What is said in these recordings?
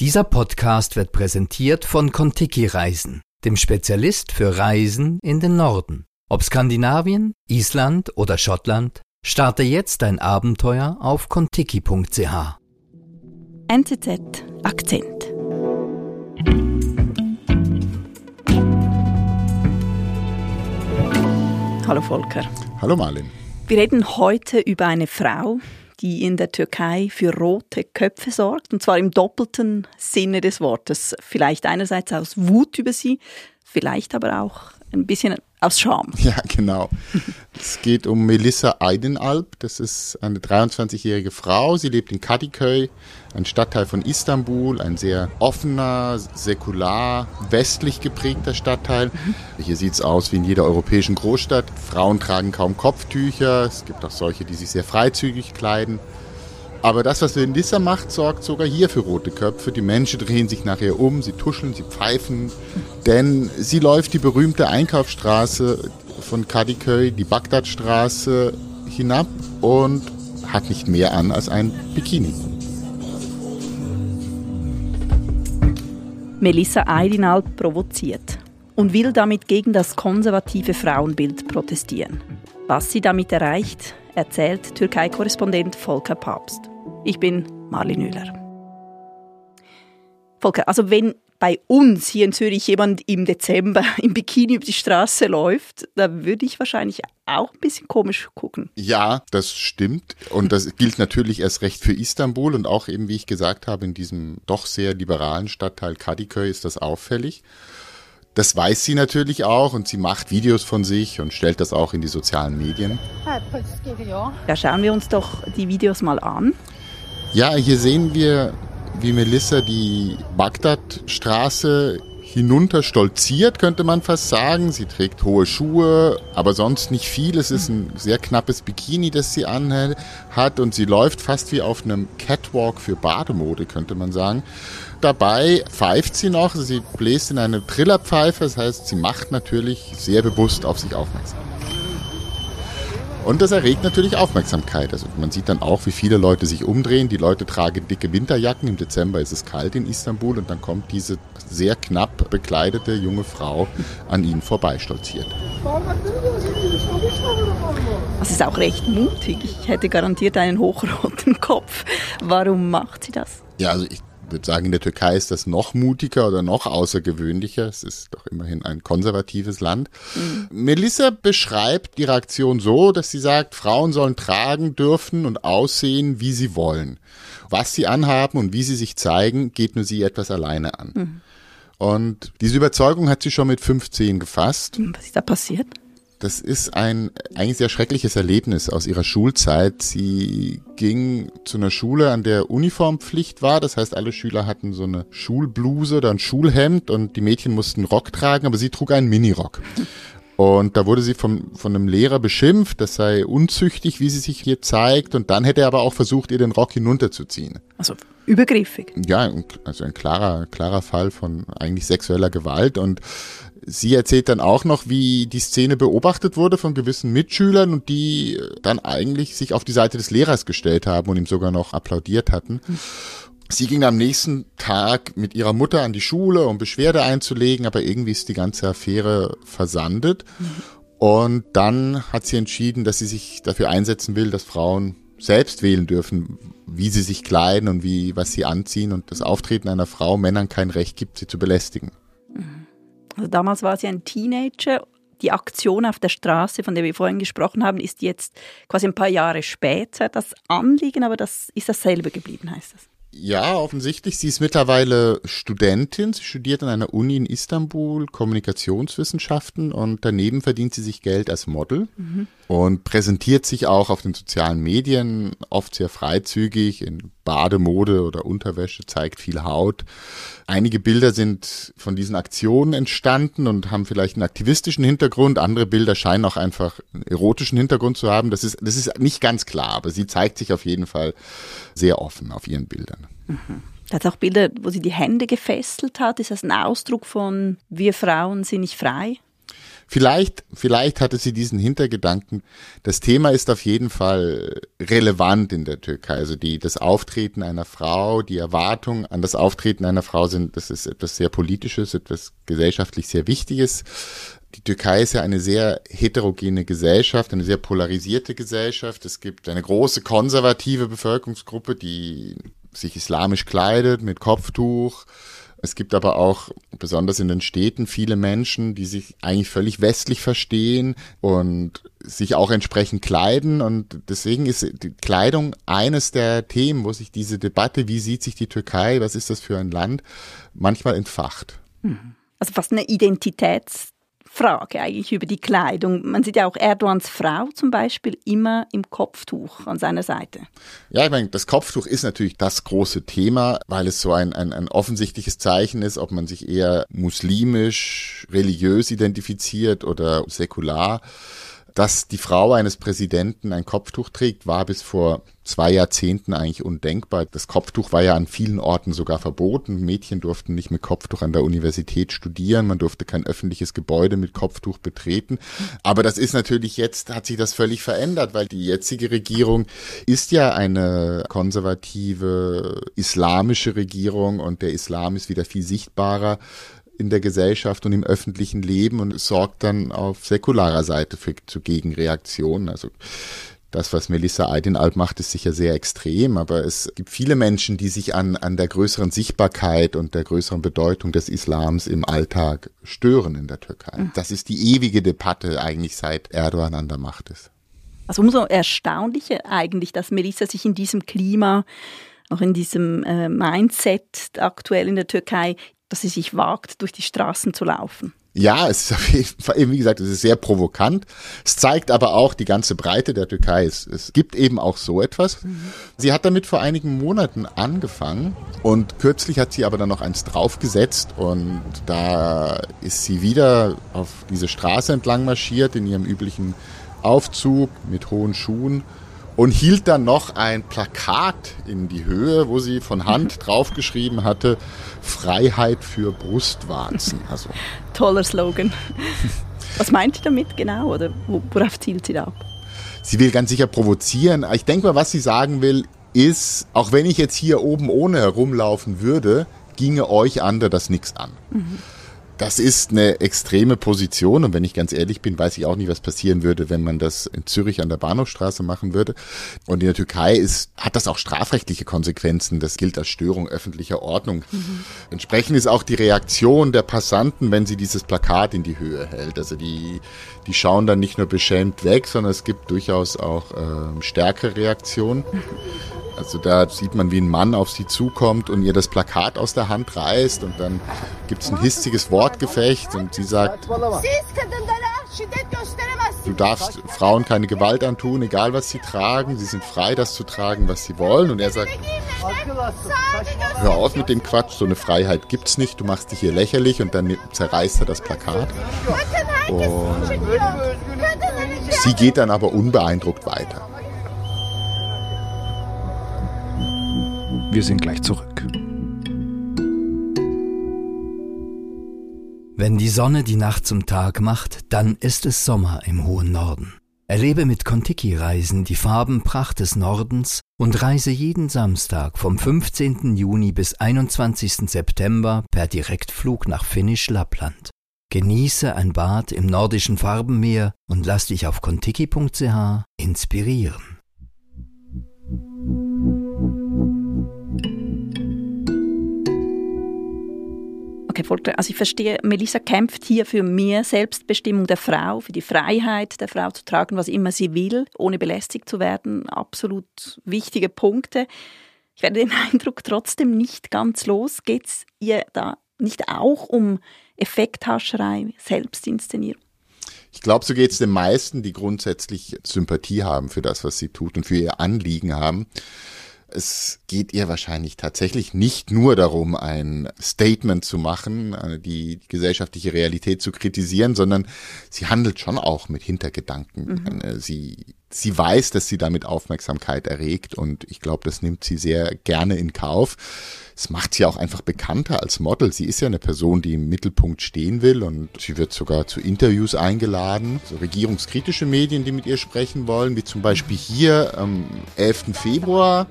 Dieser Podcast wird präsentiert von Kontiki Reisen, dem Spezialist für Reisen in den Norden. Ob Skandinavien, Island oder Schottland, starte jetzt dein Abenteuer auf kontiki.ch. NZZ Akzent. Hallo Volker. Hallo Marlin. Wir reden heute über eine Frau, die in der Türkei für rote Köpfe sorgt, und zwar im doppelten Sinne des Wortes. Vielleicht einerseits aus Wut über sie, vielleicht aber auch ein bisschen aus Scham. Ja, genau. es geht um Melissa Eidenalp. Das ist eine 23-jährige Frau. Sie lebt in Kadıköy, ein Stadtteil von Istanbul, ein sehr offener, säkular, westlich geprägter Stadtteil. Hier sieht es aus wie in jeder europäischen Großstadt. Frauen tragen kaum Kopftücher. Es gibt auch solche, die sich sehr freizügig kleiden. Aber das, was Melissa macht, sorgt sogar hier für rote Köpfe. Die Menschen drehen sich nachher um, sie tuscheln, sie pfeifen. Denn sie läuft die berühmte Einkaufsstraße von Kadıköy, die Bagdadstraße, hinab und hat nicht mehr an als ein Bikini. Melissa Eidinalp provoziert und will damit gegen das konservative Frauenbild protestieren. Was sie damit erreicht, erzählt Türkei-Korrespondent Volker Papst. Ich bin Marlin Müller. Volker, also wenn bei uns hier in Zürich jemand im Dezember im Bikini über die Straße läuft, da würde ich wahrscheinlich auch ein bisschen komisch gucken. Ja, das stimmt. Und das gilt natürlich erst recht für Istanbul und auch eben, wie ich gesagt habe, in diesem doch sehr liberalen Stadtteil Kadıköy ist das auffällig. Das weiß sie natürlich auch und sie macht Videos von sich und stellt das auch in die sozialen Medien. Ja, schauen wir uns doch die Videos mal an. Ja, hier sehen wir, wie Melissa die Bagdadstraße hinunter stolziert, könnte man fast sagen. Sie trägt hohe Schuhe, aber sonst nicht viel. Es ist ein sehr knappes Bikini, das sie anhat und sie läuft fast wie auf einem Catwalk für Bademode, könnte man sagen. Dabei pfeift sie noch, sie bläst in eine Trillerpfeife, das heißt, sie macht natürlich sehr bewusst auf sich aufmerksam. Und das erregt natürlich Aufmerksamkeit. Also man sieht dann auch, wie viele Leute sich umdrehen. Die Leute tragen dicke Winterjacken. Im Dezember ist es kalt in Istanbul und dann kommt diese sehr knapp bekleidete junge Frau an ihnen vorbeistolziert. Das ist auch recht mutig. Ich hätte garantiert einen hochroten Kopf. Warum macht sie das? Ja, also ich würde sagen, in der Türkei ist das noch mutiger oder noch außergewöhnlicher. Es ist doch immerhin ein konservatives Land. Mhm. Melissa beschreibt die Reaktion so, dass sie sagt, Frauen sollen tragen dürfen und aussehen, wie sie wollen. Was sie anhaben und wie sie sich zeigen, geht nur sie etwas alleine an. Mhm. Und diese Überzeugung hat sie schon mit 15 gefasst. Was ist da passiert? Das ist ein eigentlich sehr schreckliches Erlebnis aus ihrer Schulzeit. Sie ging zu einer Schule, an der Uniformpflicht war. Das heißt, alle Schüler hatten so eine Schulbluse oder ein Schulhemd und die Mädchen mussten Rock tragen, aber sie trug einen Minirock. Und da wurde sie vom, von einem Lehrer beschimpft, das sei unzüchtig, wie sie sich hier zeigt. Und dann hätte er aber auch versucht, ihr den Rock hinunterzuziehen. Also übergriffig. Ja, also ein klarer, klarer Fall von eigentlich sexueller Gewalt. Und Sie erzählt dann auch noch, wie die Szene beobachtet wurde von gewissen Mitschülern und die dann eigentlich sich auf die Seite des Lehrers gestellt haben und ihm sogar noch applaudiert hatten. Sie ging am nächsten Tag mit ihrer Mutter an die Schule, um Beschwerde einzulegen, aber irgendwie ist die ganze Affäre versandet. Und dann hat sie entschieden, dass sie sich dafür einsetzen will, dass Frauen selbst wählen dürfen, wie sie sich kleiden und wie, was sie anziehen und das Auftreten einer Frau Männern kein Recht gibt, sie zu belästigen. Also damals war sie ein Teenager. Die Aktion auf der Straße, von der wir vorhin gesprochen haben, ist jetzt quasi ein paar Jahre später. Das Anliegen, aber das ist dasselbe geblieben, heißt das. Ja, offensichtlich. Sie ist mittlerweile Studentin. Sie studiert an einer Uni in Istanbul Kommunikationswissenschaften und daneben verdient sie sich Geld als Model mhm. und präsentiert sich auch auf den sozialen Medien oft sehr freizügig in Bademode oder Unterwäsche, zeigt viel Haut. Einige Bilder sind von diesen Aktionen entstanden und haben vielleicht einen aktivistischen Hintergrund. Andere Bilder scheinen auch einfach einen erotischen Hintergrund zu haben. Das ist, das ist nicht ganz klar, aber sie zeigt sich auf jeden Fall sehr offen auf ihren Bildern. Mhm. Da hat auch Bilder, wo sie die Hände gefesselt hat. Ist das ein Ausdruck von wir Frauen sind nicht frei? Vielleicht, vielleicht hatte sie diesen Hintergedanken. Das Thema ist auf jeden Fall relevant in der Türkei. Also die, das Auftreten einer Frau, die Erwartung an das Auftreten einer Frau sind, das ist etwas sehr Politisches, etwas gesellschaftlich sehr Wichtiges. Die Türkei ist ja eine sehr heterogene Gesellschaft, eine sehr polarisierte Gesellschaft. Es gibt eine große konservative Bevölkerungsgruppe, die sich islamisch kleidet mit Kopftuch es gibt aber auch, besonders in den Städten, viele Menschen, die sich eigentlich völlig westlich verstehen und sich auch entsprechend kleiden. Und deswegen ist die Kleidung eines der Themen, wo sich diese Debatte, wie sieht sich die Türkei, was ist das für ein Land, manchmal entfacht. Also fast eine Identitäts Frage eigentlich über die Kleidung. Man sieht ja auch Erdogans Frau zum Beispiel immer im Kopftuch an seiner Seite. Ja, ich meine, das Kopftuch ist natürlich das große Thema, weil es so ein, ein, ein offensichtliches Zeichen ist, ob man sich eher muslimisch, religiös identifiziert oder säkular. Dass die Frau eines Präsidenten ein Kopftuch trägt, war bis vor zwei Jahrzehnten eigentlich undenkbar. Das Kopftuch war ja an vielen Orten sogar verboten. Mädchen durften nicht mit Kopftuch an der Universität studieren. Man durfte kein öffentliches Gebäude mit Kopftuch betreten. Aber das ist natürlich jetzt, hat sich das völlig verändert, weil die jetzige Regierung ist ja eine konservative islamische Regierung und der Islam ist wieder viel sichtbarer in der Gesellschaft und im öffentlichen Leben und sorgt dann auf säkularer Seite für, zu Gegenreaktionen. Also das, was Melissa Eidinalb macht, ist sicher sehr extrem, aber es gibt viele Menschen, die sich an, an der größeren Sichtbarkeit und der größeren Bedeutung des Islams im Alltag stören in der Türkei. Mhm. Das ist die ewige Debatte eigentlich seit Erdogan an der Macht ist. Also umso erstaunlicher eigentlich, dass Melissa sich in diesem Klima auch in diesem äh, Mindset aktuell in der Türkei dass sie sich wagt, durch die Straßen zu laufen. Ja, es ist auf jeden Fall, wie gesagt, es ist sehr provokant. Es zeigt aber auch die ganze Breite der Türkei. Es, es gibt eben auch so etwas. Mhm. Sie hat damit vor einigen Monaten angefangen und kürzlich hat sie aber dann noch eins draufgesetzt und da ist sie wieder auf diese Straße entlang marschiert in ihrem üblichen Aufzug mit hohen Schuhen und hielt dann noch ein Plakat in die Höhe, wo sie von Hand draufgeschrieben hatte, Freiheit für Brustwarzen. Also. Toller Slogan. Was meint sie damit genau oder worauf zielt sie da ab? Sie will ganz sicher provozieren. Ich denke mal, was sie sagen will, ist, auch wenn ich jetzt hier oben ohne herumlaufen würde, ginge euch andere das nichts an. Mhm. Das ist eine extreme Position und wenn ich ganz ehrlich bin, weiß ich auch nicht, was passieren würde, wenn man das in Zürich an der Bahnhofstraße machen würde. Und in der Türkei ist, hat das auch strafrechtliche Konsequenzen. Das gilt als Störung öffentlicher Ordnung. Mhm. Entsprechend ist auch die Reaktion der Passanten, wenn sie dieses Plakat in die Höhe hält. Also die, die schauen dann nicht nur beschämt weg, sondern es gibt durchaus auch äh, stärkere Reaktionen. Also da sieht man, wie ein Mann auf sie zukommt und ihr das Plakat aus der Hand reißt und dann gibt es ein histiges Wortgefecht und sie sagt, du darfst Frauen keine Gewalt antun, egal was sie tragen, sie sind frei, das zu tragen, was sie wollen. Und er sagt, hör auf mit dem Quatsch, so eine Freiheit gibt's nicht, du machst dich hier lächerlich und dann zerreißt er das Plakat. Und sie geht dann aber unbeeindruckt weiter. Wir sind gleich zurück. Wenn die Sonne die Nacht zum Tag macht, dann ist es Sommer im hohen Norden. Erlebe mit Kontiki-Reisen die Farbenpracht des Nordens und reise jeden Samstag vom 15. Juni bis 21. September per Direktflug nach Finnisch Lappland. Genieße ein Bad im nordischen Farbenmeer und lass dich auf kontiki.ch inspirieren. Okay, also ich verstehe, Melissa kämpft hier für mehr Selbstbestimmung der Frau, für die Freiheit der Frau zu tragen, was immer sie will, ohne belästigt zu werden. Absolut wichtige Punkte. Ich werde den Eindruck trotzdem nicht ganz los. Geht es ihr da nicht auch um Effekthascherei, Selbstinszenierung? Ich glaube, so geht es den meisten, die grundsätzlich Sympathie haben für das, was sie tut und für ihr Anliegen haben. Es geht ihr wahrscheinlich tatsächlich nicht nur darum, ein Statement zu machen, äh, die gesellschaftliche Realität zu kritisieren, sondern sie handelt schon auch mit Hintergedanken. Mhm. Äh, sie sie weiß, dass sie damit Aufmerksamkeit erregt und ich glaube, das nimmt sie sehr gerne in Kauf. Es macht sie auch einfach bekannter als Model. Sie ist ja eine Person, die im Mittelpunkt stehen will und sie wird sogar zu Interviews eingeladen. So regierungskritische Medien, die mit ihr sprechen wollen, wie zum Beispiel hier am 11. Februar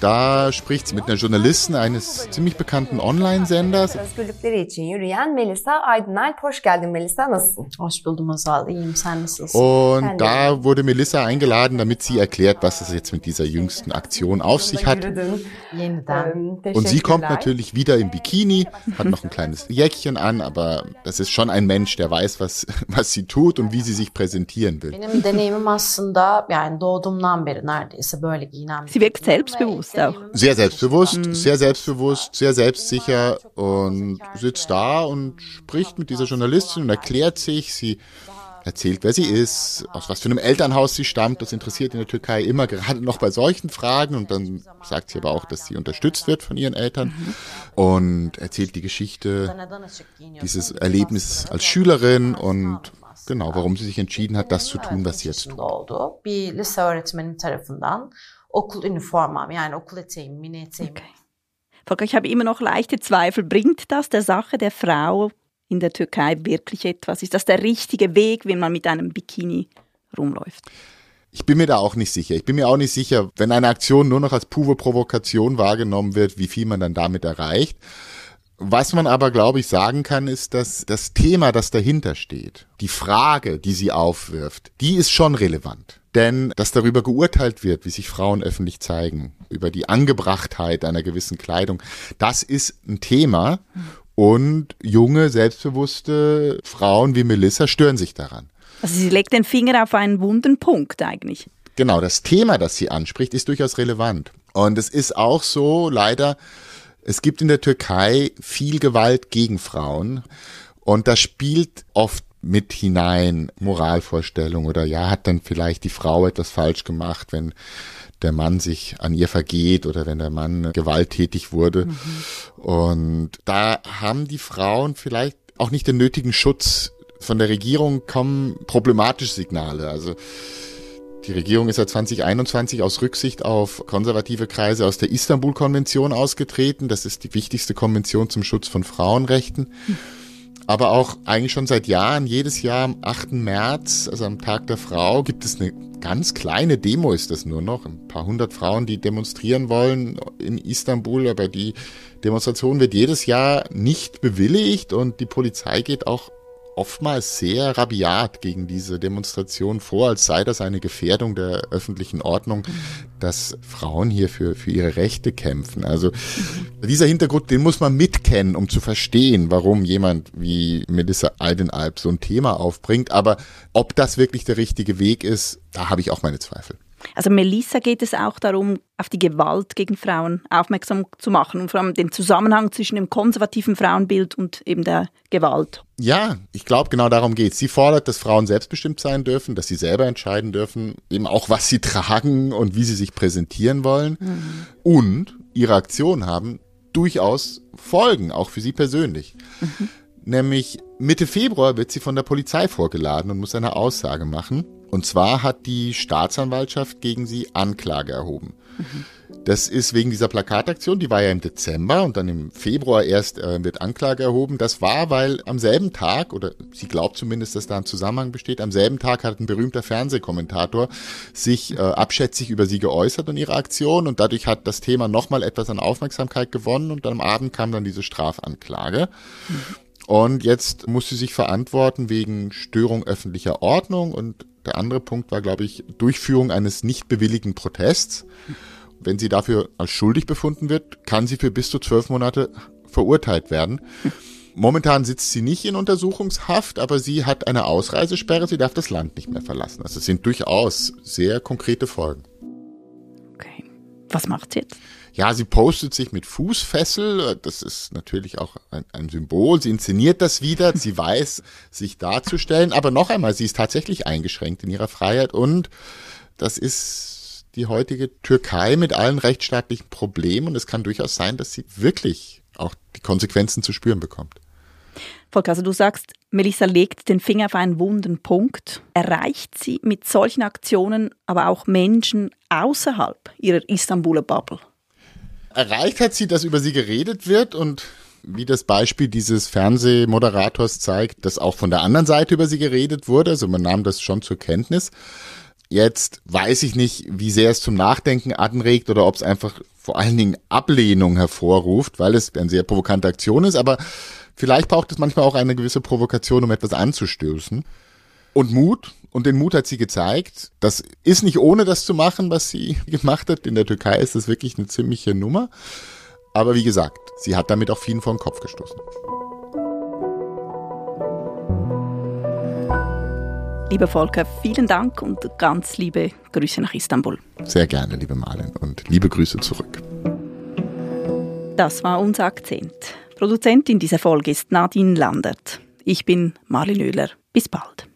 da spricht sie mit einer Journalistin eines ziemlich bekannten Online-Senders. Özgürlükleri için yürüyen Melisa Aydınalp. Hoş geldin Melisa, nasılsın? Hoş buldum Azal, iyiyim, sen nasılsın? Und da wurde Melissa eingeladen, damit sie erklärt, was es jetzt mit dieser jüngsten Aktion auf sich hat. Und sie kommt natürlich wieder im Bikini, hat noch ein kleines Jäckchen an, aber das ist schon ein Mensch, der weiß, was, was sie tut und wie sie sich präsentieren will. Sie wirkt selbstbewusst auch. Sehr selbstbewusst, sehr selbstbewusst, sehr selbstsicher und sitzt da und spricht mit dieser Journalistin und erklärt sich. Sie erzählt, wer sie ist, aus was für einem Elternhaus sie stammt. Das interessiert in der Türkei immer, gerade noch bei solchen Fragen. Und dann sagt sie aber auch, dass sie unterstützt wird von ihren Eltern mhm. und erzählt die Geschichte, dieses Erlebnis als Schülerin und genau, warum sie sich entschieden hat, das zu tun, was sie jetzt tut. Okay. Volker, ich habe immer noch leichte Zweifel. Bringt das der Sache der Frau in der Türkei wirklich etwas? Ist das der richtige Weg, wenn man mit einem Bikini rumläuft? Ich bin mir da auch nicht sicher. Ich bin mir auch nicht sicher, wenn eine Aktion nur noch als pure Provokation wahrgenommen wird, wie viel man dann damit erreicht. Was man aber, glaube ich, sagen kann, ist, dass das Thema, das dahinter steht, die Frage, die sie aufwirft, die ist schon relevant. Denn dass darüber geurteilt wird, wie sich Frauen öffentlich zeigen, über die Angebrachtheit einer gewissen Kleidung, das ist ein Thema. Und junge, selbstbewusste Frauen wie Melissa stören sich daran. Also sie legt den Finger auf einen wunden Punkt eigentlich. Genau, das Thema, das sie anspricht, ist durchaus relevant. Und es ist auch so, leider, es gibt in der Türkei viel Gewalt gegen Frauen. Und das spielt oft mit hinein, Moralvorstellung oder ja, hat dann vielleicht die Frau etwas falsch gemacht, wenn der Mann sich an ihr vergeht oder wenn der Mann gewalttätig wurde. Mhm. Und da haben die Frauen vielleicht auch nicht den nötigen Schutz. Von der Regierung kommen problematische Signale. Also die Regierung ist ja 2021 aus Rücksicht auf konservative Kreise aus der Istanbul-Konvention ausgetreten. Das ist die wichtigste Konvention zum Schutz von Frauenrechten. Mhm aber auch eigentlich schon seit Jahren, jedes Jahr am 8. März, also am Tag der Frau, gibt es eine ganz kleine Demo, ist das nur noch. Ein paar hundert Frauen, die demonstrieren wollen in Istanbul, aber die Demonstration wird jedes Jahr nicht bewilligt und die Polizei geht auch oftmals sehr rabiat gegen diese Demonstration vor, als sei das eine Gefährdung der öffentlichen Ordnung, dass Frauen hier für, für ihre Rechte kämpfen. Also dieser Hintergrund, den muss man mitkennen, um zu verstehen, warum jemand wie Melissa Eidenalp so ein Thema aufbringt. Aber ob das wirklich der richtige Weg ist, da habe ich auch meine Zweifel. Also Melissa geht es auch darum, auf die Gewalt gegen Frauen aufmerksam zu machen und vor allem den Zusammenhang zwischen dem konservativen Frauenbild und eben der Gewalt. Ja, ich glaube, genau darum geht es. Sie fordert, dass Frauen selbstbestimmt sein dürfen, dass sie selber entscheiden dürfen, eben auch was sie tragen und wie sie sich präsentieren wollen. Mhm. Und ihre Aktionen haben durchaus Folgen, auch für sie persönlich. Mhm. Nämlich Mitte Februar wird sie von der Polizei vorgeladen und muss eine Aussage machen. Und zwar hat die Staatsanwaltschaft gegen sie Anklage erhoben. Das ist wegen dieser Plakataktion, die war ja im Dezember und dann im Februar erst äh, wird Anklage erhoben. Das war, weil am selben Tag, oder sie glaubt zumindest, dass da ein Zusammenhang besteht, am selben Tag hat ein berühmter Fernsehkommentator sich äh, abschätzig über sie geäußert und ihre Aktion und dadurch hat das Thema nochmal etwas an Aufmerksamkeit gewonnen und am Abend kam dann diese Strafanklage. Und jetzt muss sie sich verantworten wegen Störung öffentlicher Ordnung und der andere Punkt war, glaube ich, Durchführung eines nicht bewilligten Protests. Wenn sie dafür als schuldig befunden wird, kann sie für bis zu zwölf Monate verurteilt werden. Momentan sitzt sie nicht in Untersuchungshaft, aber sie hat eine Ausreisesperre, sie darf das Land nicht mehr verlassen. Also es sind durchaus sehr konkrete Folgen. Okay. Was macht sie jetzt? Ja, sie postet sich mit Fußfessel. Das ist natürlich auch ein, ein, Symbol. Sie inszeniert das wieder. Sie weiß, sich darzustellen. Aber noch einmal, sie ist tatsächlich eingeschränkt in ihrer Freiheit und das ist die heutige Türkei mit allen rechtsstaatlichen Problemen und es kann durchaus sein, dass sie wirklich auch die Konsequenzen zu spüren bekommt. Volker, also du sagst, Melissa legt den Finger auf einen wunden Punkt. Erreicht sie mit solchen Aktionen aber auch Menschen außerhalb ihrer Istanbuler Bubble? Erreicht hat sie, dass über sie geredet wird und wie das Beispiel dieses Fernsehmoderators zeigt, dass auch von der anderen Seite über sie geredet wurde. Also man nahm das schon zur Kenntnis. Jetzt weiß ich nicht, wie sehr es zum Nachdenken anregt oder ob es einfach vor allen Dingen Ablehnung hervorruft, weil es eine sehr provokante Aktion ist. Aber vielleicht braucht es manchmal auch eine gewisse Provokation, um etwas anzustößen. Und Mut. Und den Mut hat sie gezeigt. Das ist nicht ohne das zu machen, was sie gemacht hat. In der Türkei ist das wirklich eine ziemliche Nummer. Aber wie gesagt, sie hat damit auch vielen vor den Kopf gestoßen. Lieber Volker, vielen Dank und ganz liebe Grüße nach Istanbul. Sehr gerne, liebe Marlen, und liebe Grüße zurück. Das war unser Akzent. Produzentin dieser Folge ist Nadine Landert. Ich bin Marlin Oehler. Bis bald.